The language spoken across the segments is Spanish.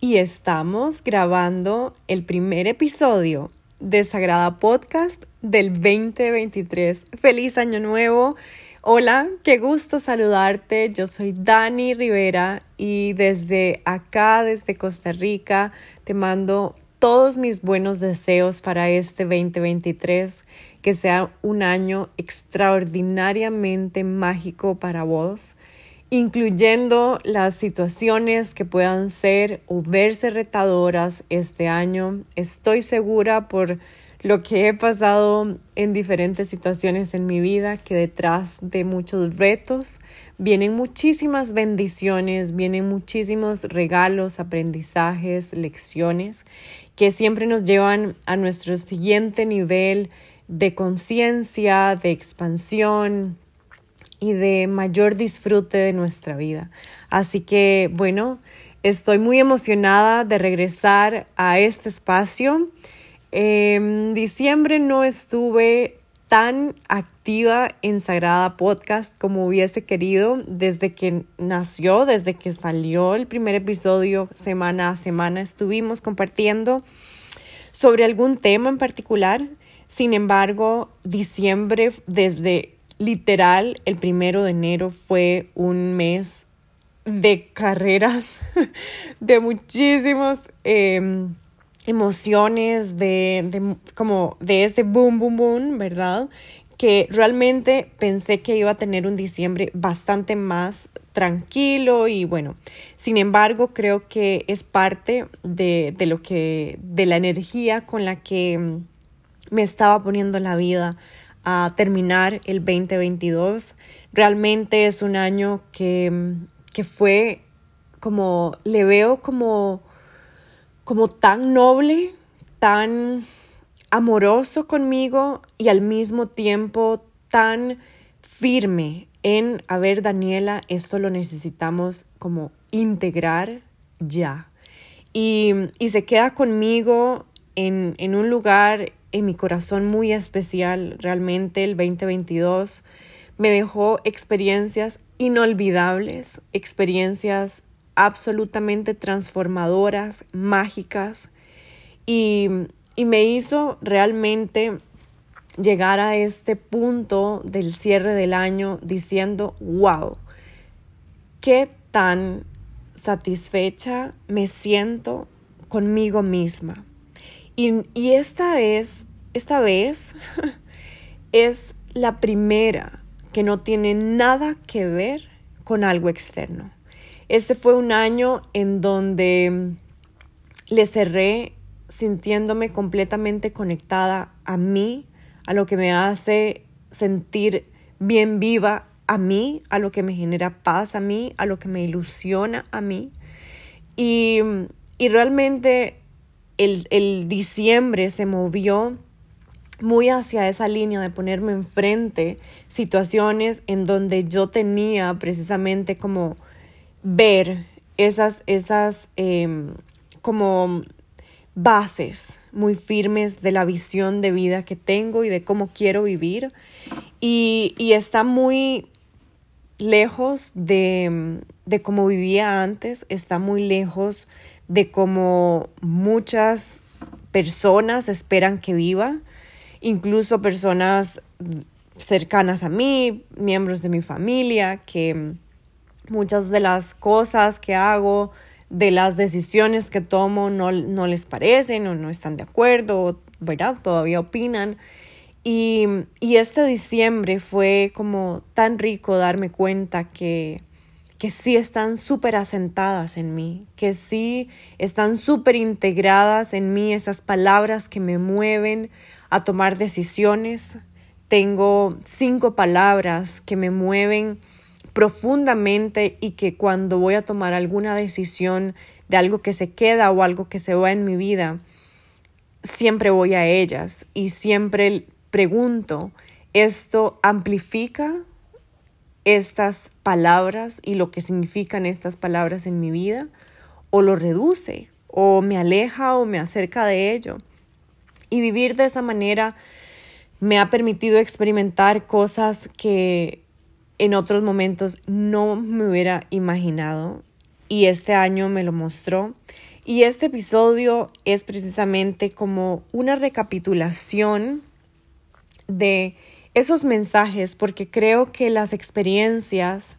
y estamos grabando el primer episodio de Sagrada Podcast del 2023. Feliz año nuevo. Hola, qué gusto saludarte. Yo soy Dani Rivera y desde acá, desde Costa Rica, te mando todos mis buenos deseos para este 2023, que sea un año extraordinariamente mágico para vos, incluyendo las situaciones que puedan ser o verse retadoras este año. Estoy segura por lo que he pasado en diferentes situaciones en mi vida, que detrás de muchos retos vienen muchísimas bendiciones, vienen muchísimos regalos, aprendizajes, lecciones que siempre nos llevan a nuestro siguiente nivel de conciencia, de expansión y de mayor disfrute de nuestra vida. Así que, bueno, estoy muy emocionada de regresar a este espacio. En diciembre no estuve tan activa en Sagrada Podcast como hubiese querido desde que nació, desde que salió el primer episodio, semana a semana estuvimos compartiendo sobre algún tema en particular. Sin embargo, diciembre, desde literal el primero de enero, fue un mes de carreras, de muchísimos... Em, emociones de, de, como de este boom, boom, boom, ¿verdad? Que realmente pensé que iba a tener un diciembre bastante más tranquilo y bueno, sin embargo creo que es parte de, de lo que, de la energía con la que mm, me estaba poniendo la vida a terminar el 2022. Realmente es un año que, que fue como, le veo como como tan noble, tan amoroso conmigo y al mismo tiempo tan firme en, a ver, Daniela, esto lo necesitamos como integrar ya. Y, y se queda conmigo en, en un lugar en mi corazón muy especial. Realmente el 2022 me dejó experiencias inolvidables, experiencias absolutamente transformadoras, mágicas, y, me hizo realmente llegar a este punto del cierre del año diciendo, wow, qué tan satisfecha me siento conmigo misma. Y, y esta es, esta vez es la primera que no tiene nada que ver con algo externo. Este fue un año en donde le cerré sintiéndome completamente conectada a mí, a lo que me hace sentir bien viva a mí, a lo que me genera paz a mí, a lo que me ilusiona a mí. Y, realmente el, el diciembre se movió muy hacia esa línea de ponerme enfrente situaciones en donde yo tenía precisamente como ver esas, esas em, como bases muy firmes de la visión de vida que tengo y de cómo quiero vivir. Y, está muy lejos de, de cómo vivía antes, está muy lejos de cómo muchas personas esperan que viva, incluso personas cercanas a mí, miembros de mi familia, que muchas de las cosas que hago, de las decisiones que tomo, no, no les parecen o no están de acuerdo, ¿verdad? Todavía opinan. Y, y este diciembre fue como tan rico darme cuenta que, que sí están súper asentadas en mí, que sí están súper integradas en mí esas palabras que me mueven a tomar decisiones. Tengo cinco palabras que me mueven profundamente y que cuando voy a tomar alguna decisión de algo que se queda o algo que se va en mi vida, siempre voy a ellas y siempre pregunto, ¿esto amplifica estas palabras y lo que significan estas palabras en mi vida? ¿O lo reduce? ¿O me aleja o me acerca de ello? Y vivir de esa manera me ha permitido experimentar cosas que en otros momentos no me hubiera imaginado. Y este año me lo mostró. Y este episodio es precisamente como una recapitulación de esos mensajes, porque creo que las experiencias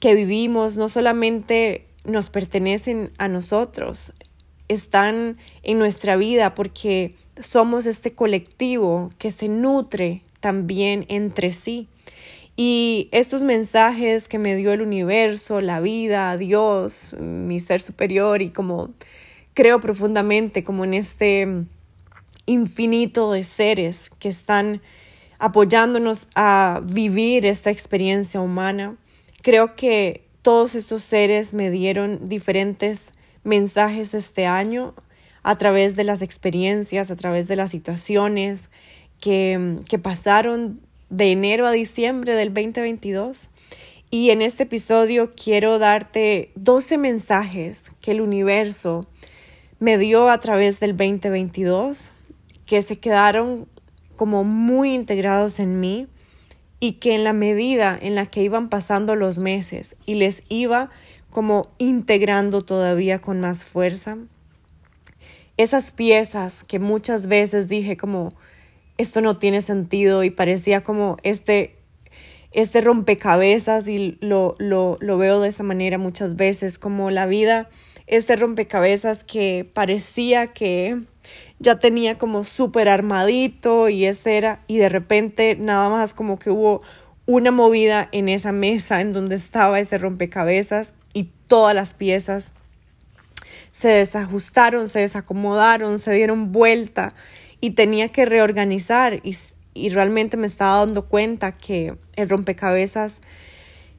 que vivimos no solamente nos pertenecen a nosotros, están en nuestra vida porque somos este colectivo que se nutre también entre sí. Y estos mensajes que me dio el universo, la vida, Dios, mi ser superior y como creo profundamente como en este infinito de seres que están apoyándonos a vivir esta experiencia humana. Creo que todos estos seres me dieron diferentes mensajes este año a través de las experiencias, a través de las situaciones que, que pasaron de enero a diciembre del 2022. Y en este episodio quiero darte 12 mensajes que el universo me dio a través del 2022, que se quedaron como muy integrados en mí y que en la medida en la que iban pasando los meses y les iba como integrando todavía con más fuerza, esas piezas que muchas veces dije como esto no tiene sentido y parecía como este, este rompecabezas y lo, lo, lo veo de esa manera muchas veces, como la vida, este rompecabezas que parecía que ya tenía como súper armadito y ese era, y de repente nada más como que hubo una movida en esa mesa en donde estaba ese rompecabezas y todas las piezas se desajustaron, se desacomodaron, se dieron vuelta y tenía que reorganizar y, y realmente me estaba dando cuenta que el rompecabezas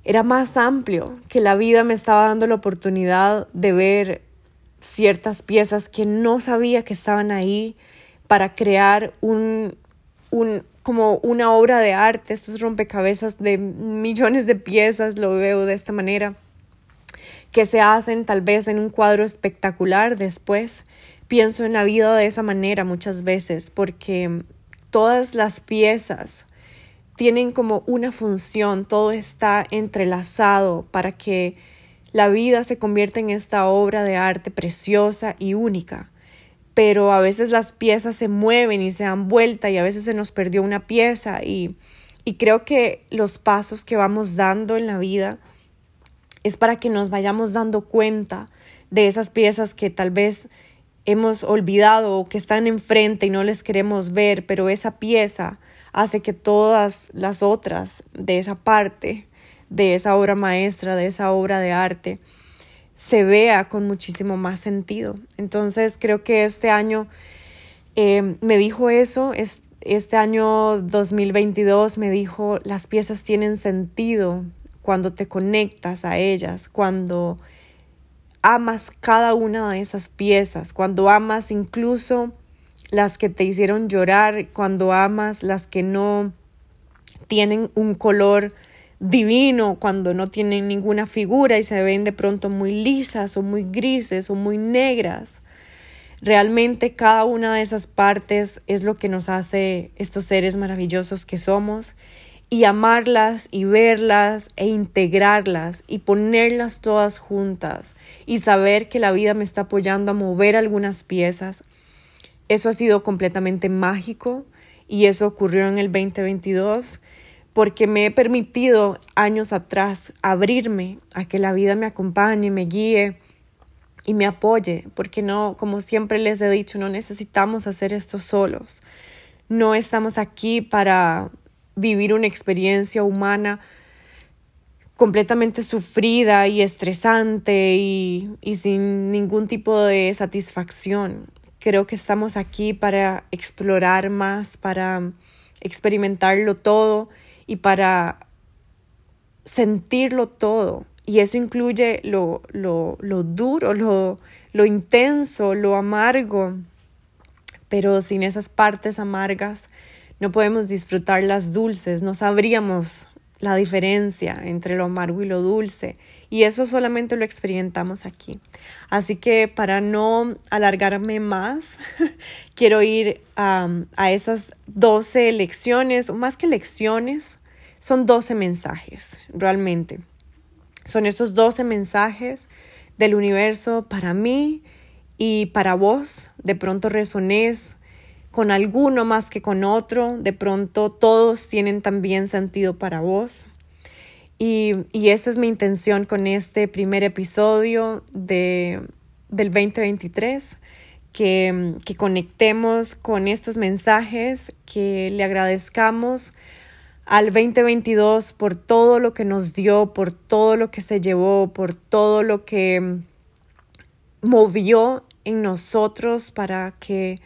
era más amplio, que la vida me estaba dando la oportunidad de ver ciertas piezas que no sabía que estaban ahí para crear un, un, como una obra de arte, estos rompecabezas de millones de piezas, lo veo de esta manera, que se hacen tal vez en un cuadro espectacular después. Pienso en la vida de esa manera muchas veces porque todas las piezas tienen como una función, todo está entrelazado para que la vida se convierte en esta obra de arte preciosa y única, pero a veces las piezas se mueven y se dan vuelta y a veces se nos perdió una pieza y, y creo que los pasos que vamos dando en la vida es para que nos vayamos dando cuenta de esas piezas que tal vez hemos olvidado o que están enfrente y no les queremos ver, pero esa pieza hace que todas las otras de esa parte de esa obra maestra, de esa obra de arte, se vea con muchísimo más sentido. Entonces creo que este año eh, me dijo eso, este año 2022 me dijo, las piezas tienen sentido cuando te conectas a ellas, cuando amas cada una de esas piezas, cuando amas incluso las que te hicieron llorar, cuando amas las que no tienen un color divino cuando no tienen ninguna figura y se ven de pronto muy lisas o muy grises o muy negras. Realmente cada una de esas partes es lo que nos hace estos seres maravillosos que somos y amarlas y verlas e integrarlas y ponerlas todas juntas y saber que la vida me está apoyando a mover algunas piezas. Eso ha sido completamente mágico y eso ocurrió en el 2022 porque me he permitido años atrás abrirme a que la vida me acompañe, me guíe y me apoye, porque no, como siempre les he dicho, no necesitamos hacer esto solos. No estamos aquí para vivir una experiencia humana completamente sufrida y estresante y, y, sin ningún tipo de satisfacción. Creo que estamos aquí para explorar más, para experimentarlo todo y para sentirlo todo. Y eso incluye lo, lo, lo duro, lo, lo intenso, lo amargo. Pero sin esas partes amargas no podemos disfrutar las dulces, no sabríamos la diferencia entre lo amargo y lo dulce. Y eso solamente lo experimentamos aquí. Así que para no alargarme más, quiero ir a esas 12 lecciones, o más que lecciones, son 12 mensajes, realmente. Son estos 12 mensajes del universo para mí y para vos de pronto resonés con alguno más que con otro, de pronto todos tienen también sentido para vos. Y, y esta es mi intención con este primer episodio de, del 2023, que, que conectemos con estos mensajes, que le agradezcamos al 2022 por todo lo que nos dio, por todo lo que se llevó, por todo lo que movió en nosotros para que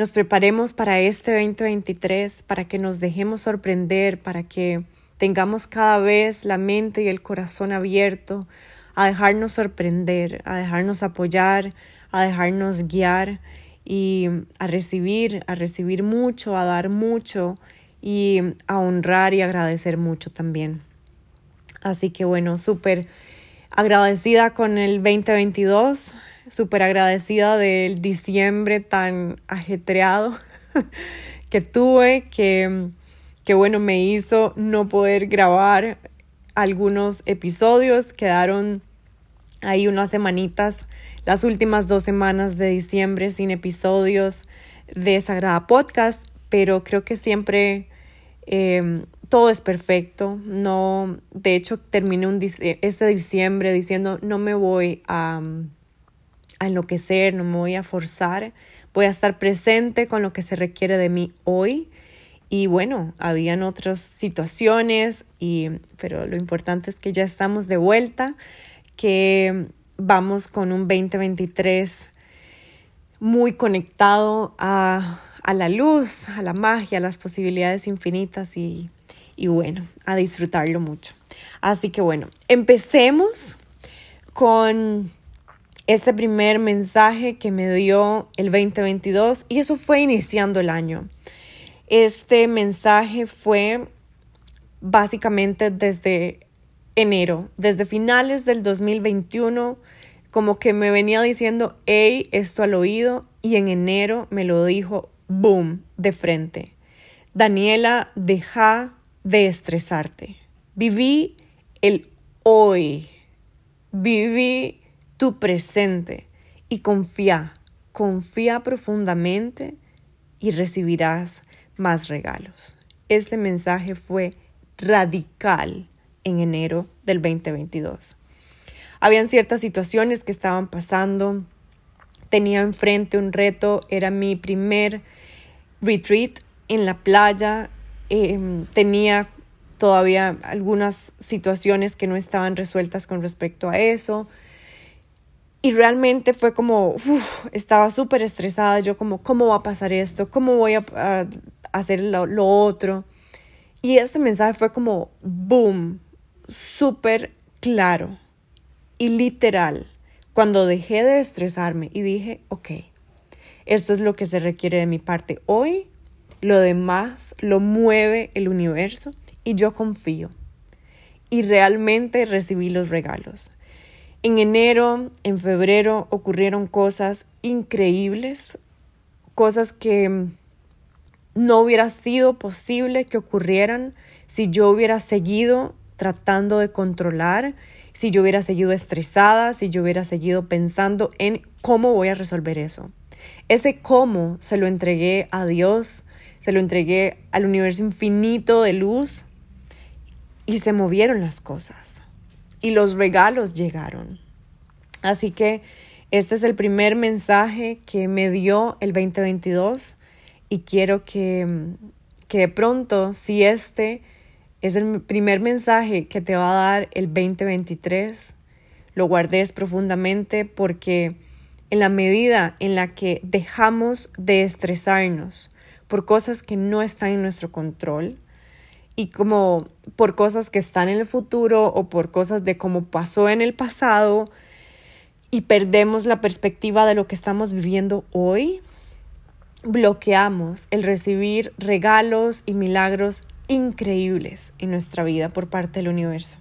nos preparemos para este 2023, para que nos dejemos sorprender, para que tengamos cada vez la mente y el corazón abierto a dejarnos sorprender, a dejarnos apoyar, a dejarnos guiar y a recibir, a recibir mucho, a dar mucho y a honrar y agradecer mucho también. Así que bueno, súper agradecida con el 2022, súper agradecida del diciembre tan ajetreado que tuve, que, que bueno, me hizo no poder grabar algunos episodios, quedaron ahí unas semanitas, las últimas dos semanas de diciembre sin episodios de Sagrada Podcast, pero creo que siempre em, todo es perfecto. No, de hecho, terminé un, este diciembre diciendo no me voy a a enloquecer, no me voy a forzar, voy a estar presente con lo que se requiere de mí hoy. Y bueno, habían otras situaciones, y, pero lo importante es que ya estamos de vuelta, que vamos con un 2023 muy conectado a, a la luz, a la magia, a las posibilidades infinitas y, y bueno, a disfrutarlo mucho. Así que bueno, empecemos con este primer mensaje que me dio el 2022 y eso fue iniciando el año. Este mensaje fue básicamente desde enero, desde finales del 2021, como que me venía diciendo, hey, esto al oído y en enero me lo dijo, boom, de frente. Daniela, deja de estresarte. Viví el hoy. Viví tu presente y confía, confía profundamente y recibirás más regalos. Este mensaje fue radical en enero del 2022. Habían ciertas situaciones que estaban pasando. Tenía enfrente un reto, era mi primer retreat en la playa. Em, tenía todavía algunas situaciones que no estaban resueltas con respecto a eso. Y realmente fue como, estaba súper estresada, yo como, ¿cómo va a pasar esto? ¿Cómo voy a, hacer lo, lo, otro? Y este mensaje fue como, boom, súper claro y literal. Cuando dejé de estresarme y dije, ok, esto es lo que se requiere de mi parte hoy, lo demás lo mueve el universo y yo confío. Y realmente recibí los regalos. En enero, en febrero ocurrieron cosas increíbles, cosas que no hubiera sido posible que ocurrieran si yo hubiera seguido tratando de controlar, si yo hubiera seguido estresada, si yo hubiera seguido pensando en cómo voy a resolver eso. Ese cómo se lo entregué a Dios, se lo entregué al universo infinito de luz y se movieron las cosas y los regalos llegaron. Así que este es el primer mensaje que me dio el 2022 y quiero que, que de pronto, si este es el primer mensaje que te va a dar el 2023, lo guardes profundamente porque en la medida en la que dejamos de estresarnos por cosas que no están en nuestro control, y como por cosas que están en el futuro o por cosas de cómo pasó en el pasado y perdemos la perspectiva de lo que estamos viviendo hoy, bloqueamos el recibir regalos y milagros increíbles en nuestra vida por parte del universo.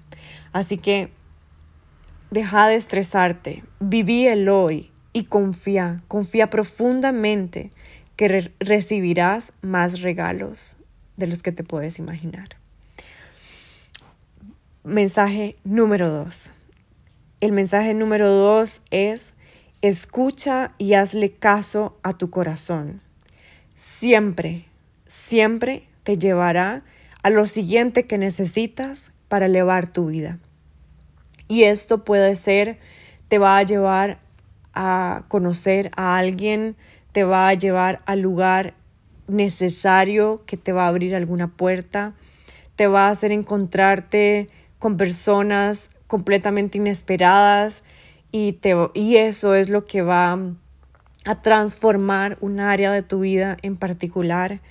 Así que deja de estresarte, viví el hoy y confía, confía profundamente que recibirás más regalos de los que te puedes imaginar. Mensaje número dos. El mensaje número dos es escucha y hazle caso a tu corazón. Siempre, siempre te llevará a lo siguiente que necesitas para elevar tu vida. Y esto puede ser, te va a llevar a conocer a alguien, te va a llevar al lugar necesario que te va a abrir alguna puerta, te va a hacer encontrarte con personas completamente inesperadas y, te, y eso es lo que va a transformar un área de tu vida en particular.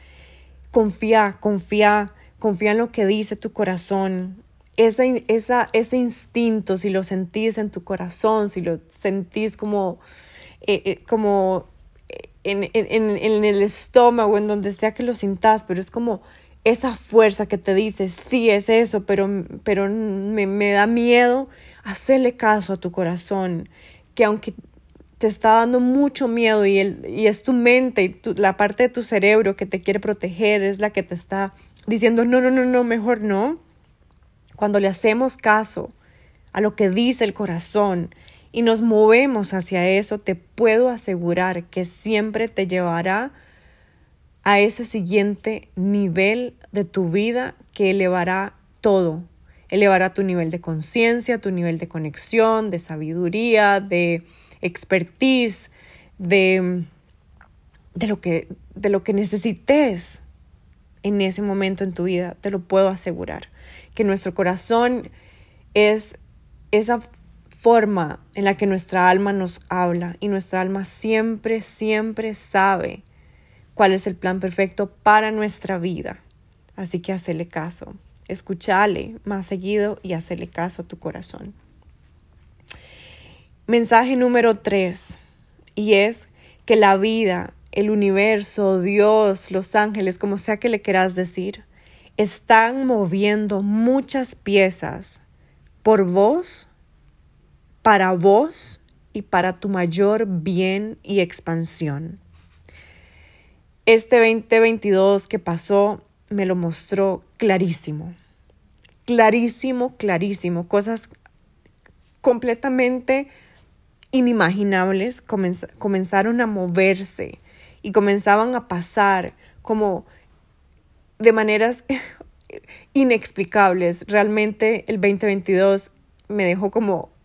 Confía, confía, confía en lo que dice tu corazón. Esa, esa, ese instinto, si lo sentís en tu corazón, si lo sentís como, eh, eh, como en, en, en, el estómago, en donde sea que lo sintas, pero es como esa fuerza que te dice, sí es eso, pero, pero me, me da miedo hacerle caso a tu corazón, que aunque te está dando mucho miedo y, el, y es tu mente y la parte de tu cerebro que te quiere proteger es la que te está diciendo, no, no, no, no, mejor no. Cuando le hacemos caso a lo que dice el corazón y nos movemos hacia eso, te puedo asegurar que siempre te llevará a ese siguiente nivel de tu vida que elevará todo. Elevará tu nivel de conciencia, tu nivel de conexión, de sabiduría, de expertise, de, de, lo que, de lo que necesites en ese momento en tu vida, te lo puedo asegurar. Que nuestro corazón es esa forma en la que nuestra alma nos habla y nuestra alma siempre, siempre sabe cuál es el plan perfecto para nuestra vida. Así que hacele caso, escúchale más seguido y hacele caso a tu corazón. Mensaje número tres, y es que la vida, el universo, Dios, los ángeles, como sea que le quieras decir, están moviendo muchas piezas por vos, para vos y para tu mayor bien y expansión. Este 2022 que pasó me lo mostró clarísimo, clarísimo, clarísimo, cosas completamente inimaginables comenzaron a moverse y comenzaban a pasar como de maneras inexplicables. Realmente el 2022 me dejó como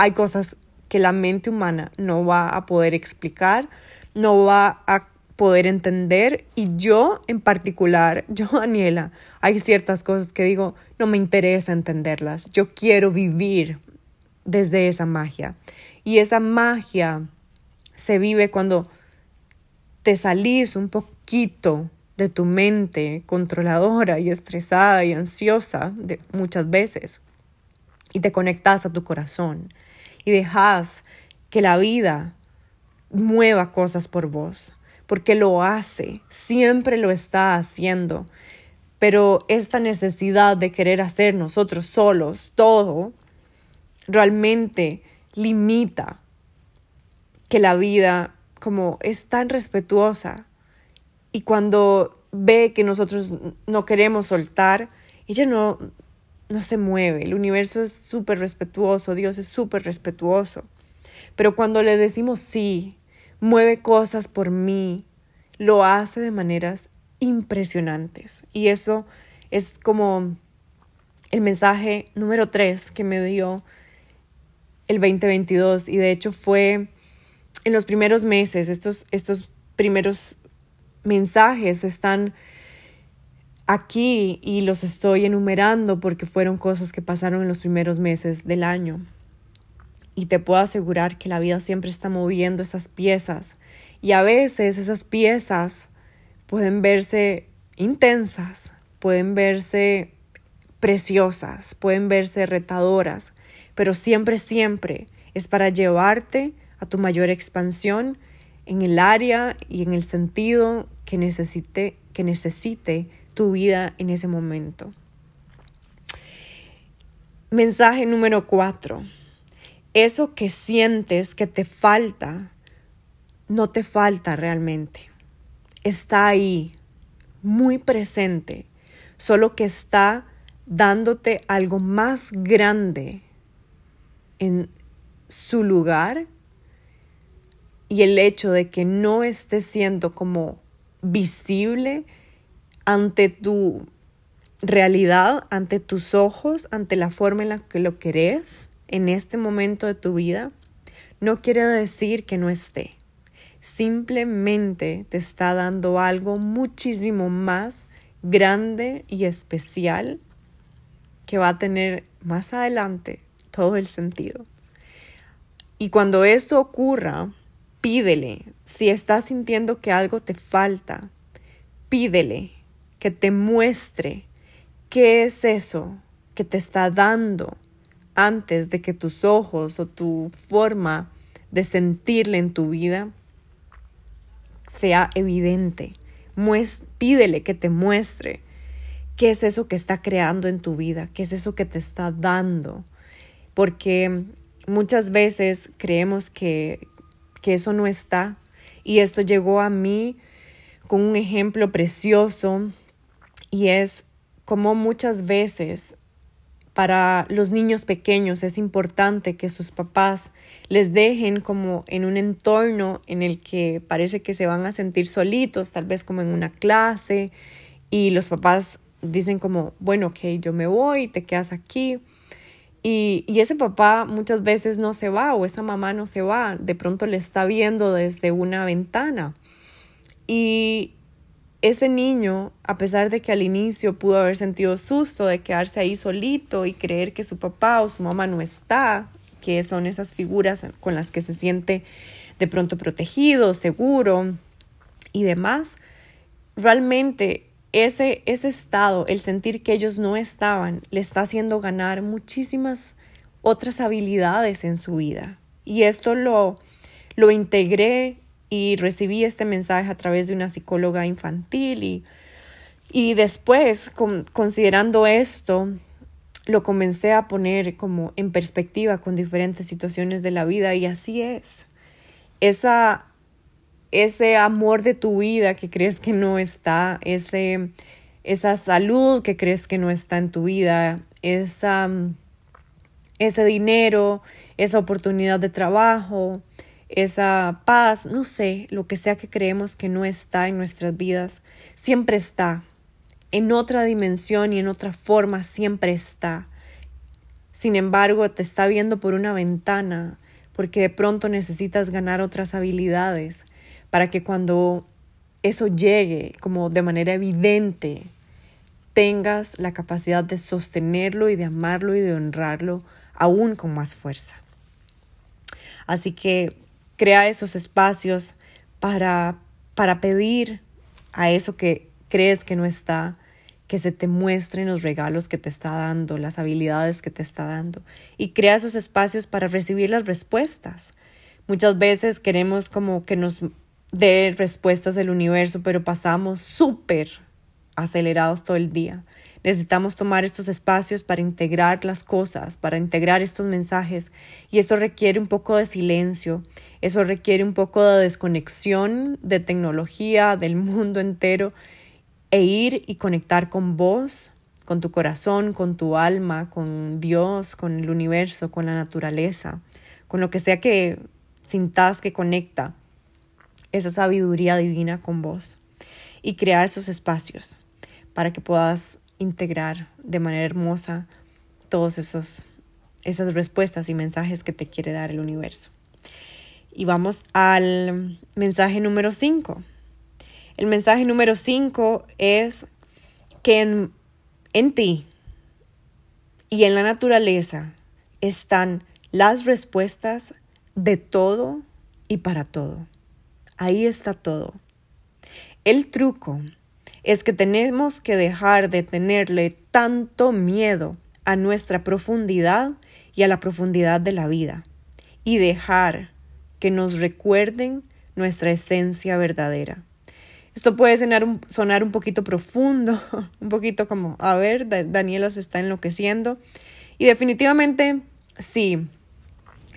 hay cosas que la mente humana no va a poder explicar, no va a poder entender. Y yo en particular, yo Daniela, hay ciertas cosas que digo, no me interesa entenderlas, yo quiero vivir desde esa magia. Y esa magia se vive cuando te salís un poquito de tu mente controladora y estresada y ansiosa de, muchas veces y te conectas a tu corazón y dejas que la vida mueva cosas por vos porque lo hace, siempre lo está haciendo. Pero esta necesidad de querer hacer nosotros solos todo, realmente limita que la vida como es tan respetuosa y cuando ve que nosotros no queremos soltar, ella no, no se mueve. El universo es súper respetuoso, Dios es súper respetuoso. Pero cuando le decimos sí, mueve cosas por mí, lo hace de maneras impresionantes. Y eso es como el mensaje número tres que me dio el 2022 y de hecho fue en los primeros meses, estos, estos primeros mensajes están aquí y los estoy enumerando porque fueron cosas que pasaron en los primeros meses del año. Y te puedo asegurar que la vida siempre está moviendo esas piezas. Y a veces esas piezas pueden verse intensas, pueden verse preciosas, pueden verse retadoras, pero siempre, siempre es para llevarte a tu mayor expansión en el área y en el sentido que necesite, que necesite tu vida en ese momento. Mensaje número cuatro eso que sientes que te falta, no te falta realmente. Está ahí, muy presente, solo que está dándote algo más grande en su lugar y el hecho de que no estés siendo como visible ante tu realidad, ante tus ojos, ante la forma en la que lo querés en este momento de tu vida, no quiere decir que no esté. Simplemente te está dando algo muchísimo más grande y especial que va a tener más adelante todo el sentido. Y cuando esto ocurra, pídele, si estás sintiendo que algo te falta, pídele que te muestre qué es eso que te está dando antes de que tus ojos o tu forma de sentirle en tu vida sea evidente. pídele que te muestre qué es eso que está creando en tu vida, qué es eso que te está dando. Porque muchas veces creemos que, que eso no está. Y esto llegó a mí con un ejemplo precioso y es como muchas veces para los niños pequeños es importante que sus papás les dejen como en un entorno en el que parece que se van a sentir solitos, tal vez como en una clase, y los papás dicen como, bueno, ok, yo me voy, te quedas aquí. Y, y, ese papá muchas veces no se va o esa mamá no se va, de pronto le está viendo desde una ventana. Y, ese niño, a pesar de que al inicio pudo haber sentido susto de quedarse ahí solito y creer que su papá o su mamá no está, que son esas figuras con las que se siente de pronto protegido, seguro y demás, realmente ese, ese estado, el sentir que ellos no estaban, le está haciendo ganar muchísimas otras habilidades en su vida. Y esto lo, lo integré y recibí este mensaje a través de una psicóloga infantil y, y después, considerando esto, lo comencé a poner como en perspectiva con diferentes situaciones de la vida y así es. Esa, ese amor de tu vida que crees que no está, ese, esa salud que crees que no está en tu vida, esa, ese dinero, esa oportunidad de trabajo, esa paz, no sé, lo que sea que creemos que no está en nuestras vidas, siempre está. En otra dimensión y en otra forma siempre está. Sin embargo, te está viendo por una ventana porque de pronto necesitas ganar otras habilidades para que cuando eso llegue como de manera evidente, tengas la capacidad de sostenerlo y de amarlo y de honrarlo aún con más fuerza. Así que Crea esos espacios para, para pedir a eso que crees que no está, que se te muestren los regalos que te está dando, las habilidades que te está dando. Y crea esos espacios para recibir las respuestas. Muchas veces queremos como que nos dé respuestas del universo, pero pasamos súper acelerados todo el día. Necesitamos tomar estos espacios para integrar las cosas, para integrar estos mensajes. Y eso requiere un poco de silencio, eso requiere un poco de desconexión de tecnología, del mundo entero e ir y conectar con vos, con tu corazón, con tu alma, con Dios, con el universo, con la naturaleza, con lo que sea que sintas que conecta esa sabiduría divina con vos. Y crea esos espacios para que puedas integrar de manera hermosa todos esos esas respuestas y mensajes que te quiere dar el universo. Y vamos al mensaje número 5. El mensaje número 5 es que en, en ti y en la naturaleza están las respuestas de todo y para todo. Ahí está todo. El truco es que tenemos que dejar de tenerle tanto miedo a nuestra profundidad y a la profundidad de la vida y dejar que nos recuerden nuestra esencia verdadera. Esto puede sonar un, poquito profundo, un poquito como, a ver, Daniela se está enloqueciendo. Y definitivamente sí,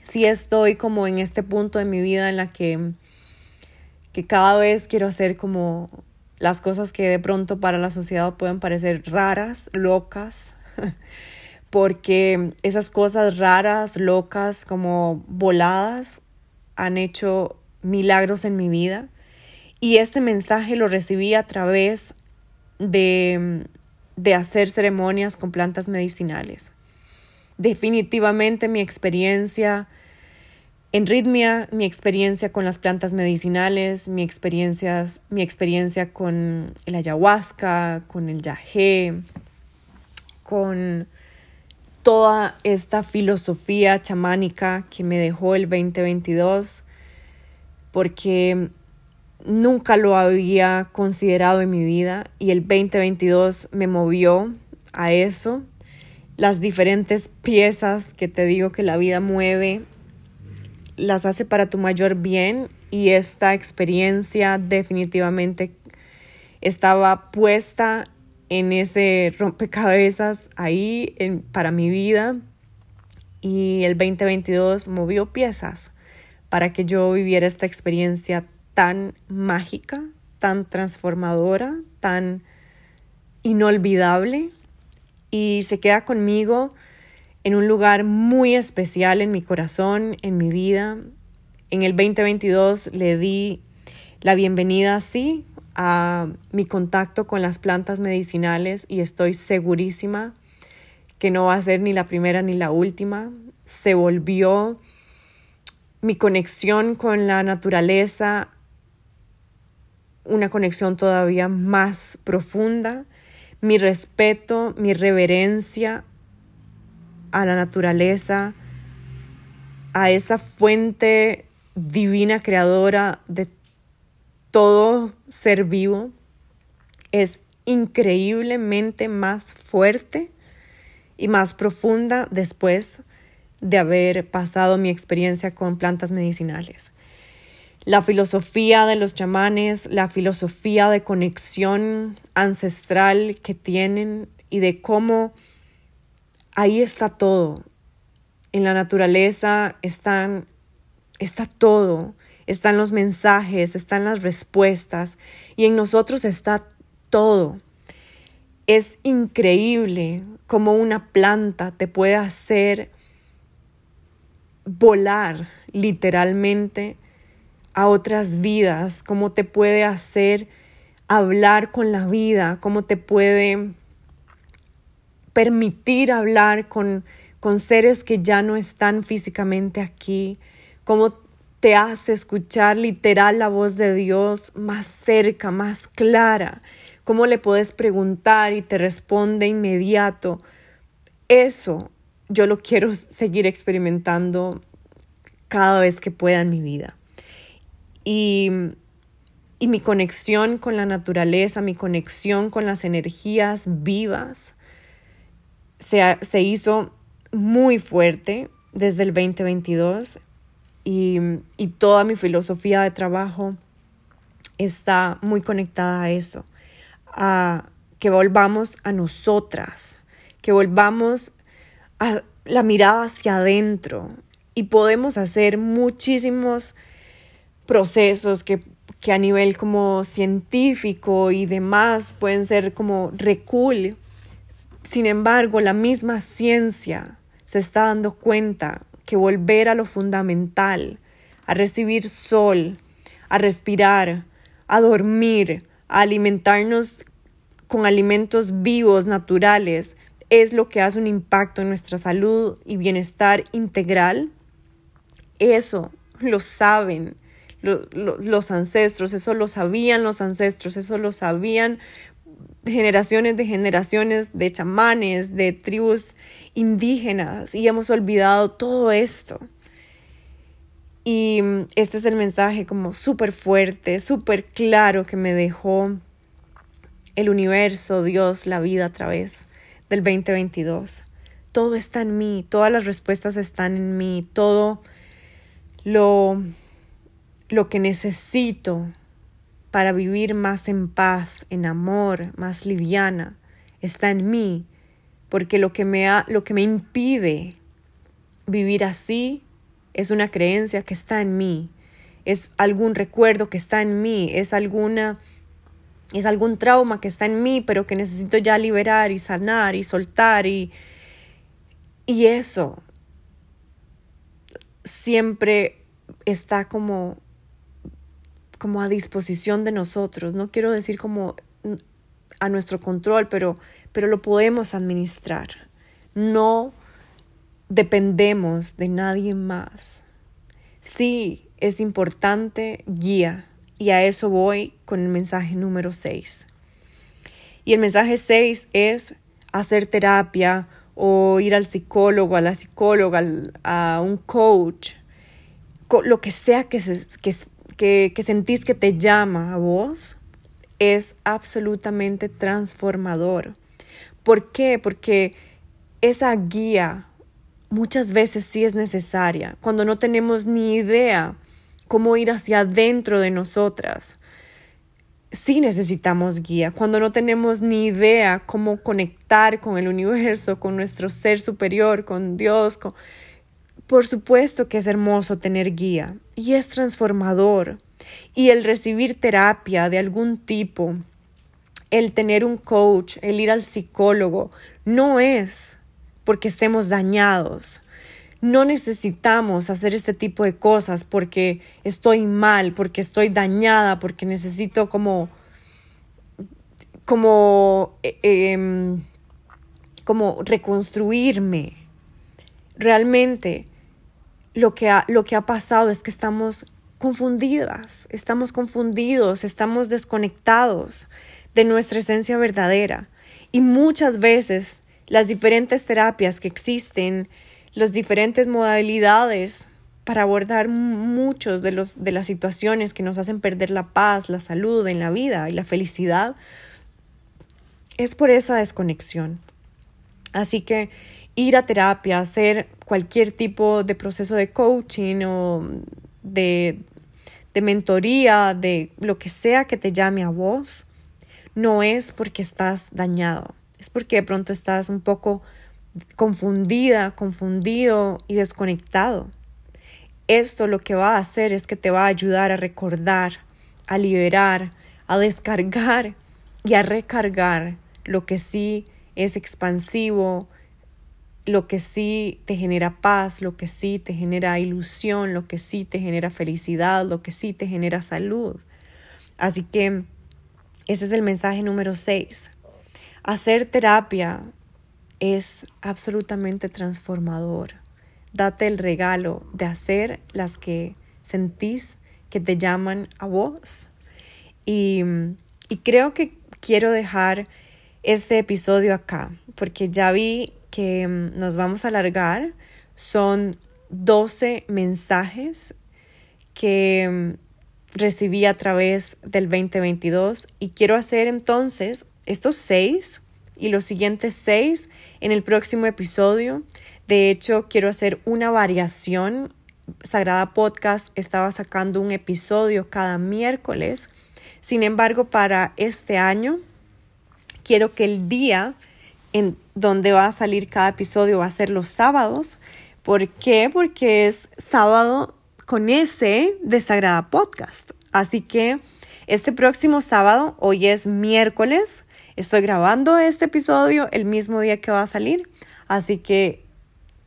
sí estoy como en este punto de mi vida en la que, que cada vez quiero hacer como las cosas que de pronto para la sociedad pueden parecer raras, locas, porque esas cosas raras, locas, como voladas, han hecho milagros en mi vida. Y este mensaje lo recibí a través de, de hacer ceremonias con plantas medicinales. Definitivamente mi experiencia en Ritmia, mi experiencia con las plantas medicinales, mi, experiencias, mi experiencia con el ayahuasca, con el yagé, con toda esta filosofía chamánica que me dejó el 2022, porque nunca lo había considerado en mi vida y el 2022 me movió a eso. Las diferentes piezas que te digo que la vida mueve las hace para tu mayor bien y esta experiencia definitivamente estaba puesta en ese rompecabezas ahí para mi vida. Y el 2022 movió piezas para que yo viviera esta experiencia tan mágica, tan transformadora, tan inolvidable. Y se queda conmigo en un lugar muy especial en mi corazón, en mi vida. En el 2022 le di la bienvenida así a mi contacto con las plantas medicinales y estoy segurísima que no va a ser ni la primera ni la última. Se volvió mi conexión con la naturaleza una conexión todavía más profunda, mi respeto, mi reverencia a la naturaleza, a esa fuente divina creadora de todo ser vivo, es increíblemente más fuerte y más profunda después de haber pasado mi experiencia con plantas medicinales. La filosofía de los chamanes, la filosofía de conexión ancestral que tienen y de cómo ahí está todo. En la naturaleza están, está todo. Están los mensajes, están las respuestas y en nosotros está todo. Es increíble cómo una planta te puede hacer volar literalmente a otras vidas, cómo te puede hacer hablar con la vida, cómo te puede permitir hablar con, con seres que ya no están físicamente aquí, cómo te hace escuchar literal la voz de Dios más cerca, más clara, cómo le puedes preguntar y te responde inmediato. Eso yo lo quiero seguir experimentando cada vez que pueda en mi vida. Y, y mi conexión con la naturaleza, mi conexión con las energías vivas, se, hizo muy fuerte desde el 2022 y, y toda mi filosofía de trabajo está muy conectada a eso, a que volvamos a nosotras, que volvamos a la mirada hacia adentro y podemos hacer muchísimos procesos que, que a nivel como científico y demás pueden ser como recul sin embargo, la misma ciencia se está dando cuenta que volver a lo fundamental, a recibir sol, a respirar, a dormir, a alimentarnos con alimentos vivos, naturales, es lo que hace un impacto en nuestra salud y bienestar integral. Eso lo saben los ancestros, eso lo sabían los ancestros, eso lo sabían generaciones de generaciones de chamanes, de tribus indígenas y hemos olvidado todo esto. Y este es el mensaje como súper fuerte, súper claro que me dejó el universo, Dios, la vida a través del 2022. Todo está en mí, todas las respuestas están en mí, todo lo, lo que necesito para vivir más en paz, en amor, más liviana, está en mí, porque lo que me, ha, lo que me impide vivir así es una creencia que está en mí, es algún recuerdo que está en mí, es alguna es algún trauma que está en mí, pero que necesito ya liberar y sanar y soltar y y eso siempre está como como a disposición de nosotros. No quiero decir como a nuestro control, pero, pero lo podemos administrar. No dependemos de nadie más. Sí, es importante guía y a eso voy con el mensaje número 6. Y el mensaje 6 es hacer terapia o ir al psicólogo, a la psicóloga, a un coach, lo que sea que, que, que sentís que te llama a vos, es absolutamente transformador. ¿Por qué? Porque esa guía muchas veces sí es necesaria, cuando no tenemos ni idea cómo ir hacia adentro de nosotras. Sí necesitamos guía, cuando no tenemos ni idea cómo conectar con el universo, con nuestro ser superior, con Dios. Por supuesto que es hermoso tener guía y es transformador. Y el recibir terapia de algún tipo, el tener un coach, el ir al psicólogo, no es porque estemos dañados. No necesitamos hacer este tipo de cosas porque estoy mal, porque estoy dañada, porque necesito como, como, eh, em, como reconstruirme. Realmente lo que, ha, lo que ha pasado es que estamos confundidas, estamos confundidos, estamos desconectados de nuestra esencia verdadera. Y muchas veces las diferentes terapias que existen, las diferentes modalidades para abordar muchos de, los, de las situaciones que nos hacen perder la paz, la salud en la vida y la felicidad, es por esa desconexión. Así que ir a terapia, hacer cualquier tipo de proceso de coaching o de, mentoría, de lo que sea que te llame a vos, no es porque estás dañado, es porque de pronto estás un poco confundida, confundido y desconectado. Esto lo que va a hacer es que te va a ayudar a recordar, a liberar, a descargar y a recargar lo que sí es expansivo, lo que sí te genera paz, lo que sí te genera ilusión, lo que sí te genera felicidad, lo que sí te genera salud. Así que ese es el mensaje número 6. Hacer terapia es absolutamente transformador. Date el regalo de hacer las que sentís que te llaman a vos. Y, y creo que quiero dejar este episodio acá, porque ya vi que nos vamos a alargar. Son 12 mensajes que recibí a través del 2022 y quiero hacer entonces estos seis y los siguientes seis en el próximo episodio. De hecho, quiero hacer una variación. Sagrada Podcast estaba sacando un episodio cada miércoles. Sin embargo, para este año, quiero que el día en donde va a salir cada episodio va a ser los sábados. ¿Por qué? Porque es sábado con ese de Sagrada Podcast. Así que este próximo sábado, hoy es miércoles, estoy grabando este episodio el mismo día que va a salir. Así que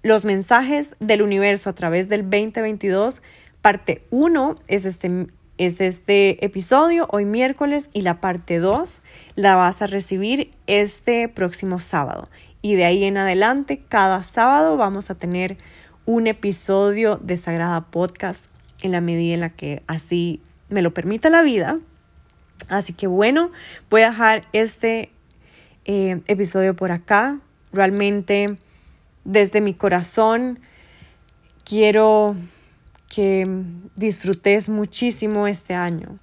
los mensajes del universo a través del 2022, parte 1 es este, es este episodio, hoy miércoles, y la parte 2 la vas a recibir este próximo sábado. Y de ahí en adelante, cada sábado vamos a tener un episodio de Sagrada Podcast en la medida en la que así me lo permita la vida. Así que bueno, voy a dejar este eh, episodio por acá. Realmente desde mi corazón quiero que disfrutes muchísimo este año.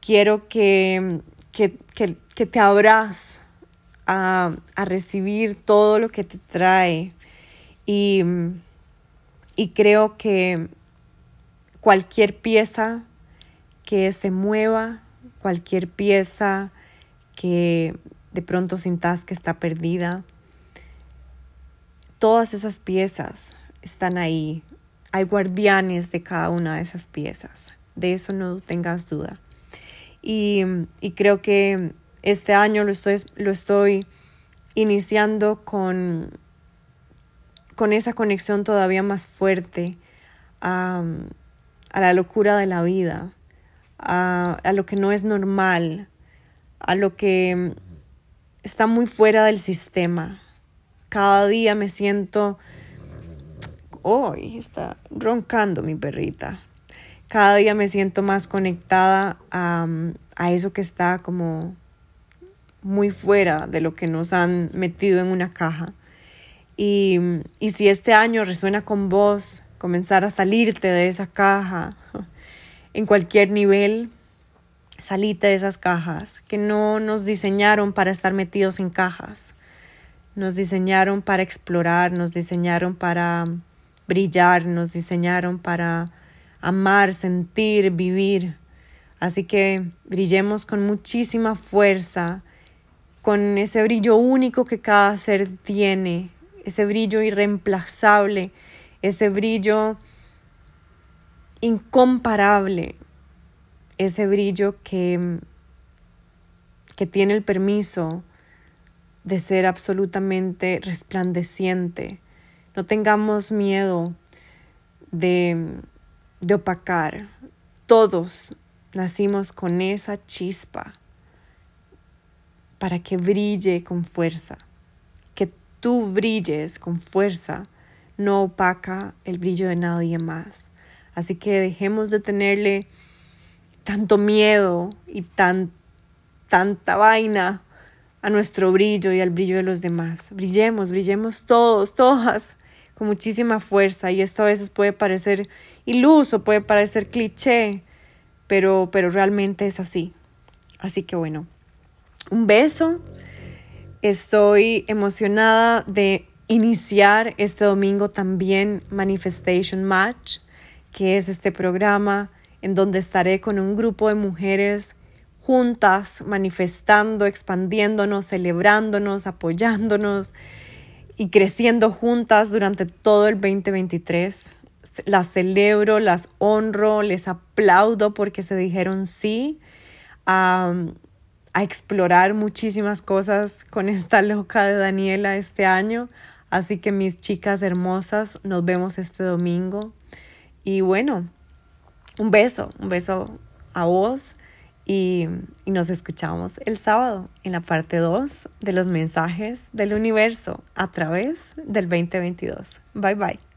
Quiero que, que, que, te abras a, a recibir todo lo que te trae. Y y creo que cualquier pieza que se mueva, cualquier pieza que de pronto sintas que está perdida, todas esas piezas están ahí. Hay guardianes de cada una de esas piezas. De eso no tengas duda. Y, creo que este año lo estoy, iniciando con con esa conexión todavía más fuerte a, la locura de la vida, a lo que no es normal, a lo que está muy fuera del sistema. Cada día me siento... Hoy está roncando mi perrita. Cada día me siento más conectada a, eso que está como muy fuera de lo que nos han metido en una caja. Y, y, si este año resuena con vos, comenzar a salirte de esa caja en cualquier nivel, salite de esas cajas que no nos diseñaron para estar metidos en cajas. Nos diseñaron para explorar, nos diseñaron para brillar, nos diseñaron para amar, sentir, vivir. Así que brillemos con muchísima fuerza, con ese brillo único que cada ser tiene, ese brillo irreemplazable, ese brillo incomparable, ese brillo que, que tiene el permiso de ser absolutamente resplandeciente. No tengamos miedo de, de opacar. Todos nacimos con esa chispa para que brille con fuerza. Que tú brilles con fuerza no opaca el brillo de nadie más. Así que dejemos de tenerle tanto miedo y tan, tanta vaina a nuestro brillo y al brillo de los demás. Brillemos, brillemos todos, todas, con muchísima fuerza. Y esto a veces puede parecer iluso, puede parecer cliché, pero, pero realmente es así. Así que bueno, un beso. Estoy emocionada de iniciar este domingo también Manifestation Match, que es este programa en donde estaré con un grupo de mujeres juntas, manifestando, expandiéndonos, celebrándonos, apoyándonos y creciendo juntas durante todo el 2023. Las celebro, las honro, les aplaudo porque se dijeron sí a explorar muchísimas cosas con esta loca de Daniela este año. Así que mis chicas hermosas, nos vemos este domingo. Y bueno, un beso, un beso a vos y, nos escuchamos el sábado en la parte 2 de los mensajes del universo a través del 2022. Bye bye.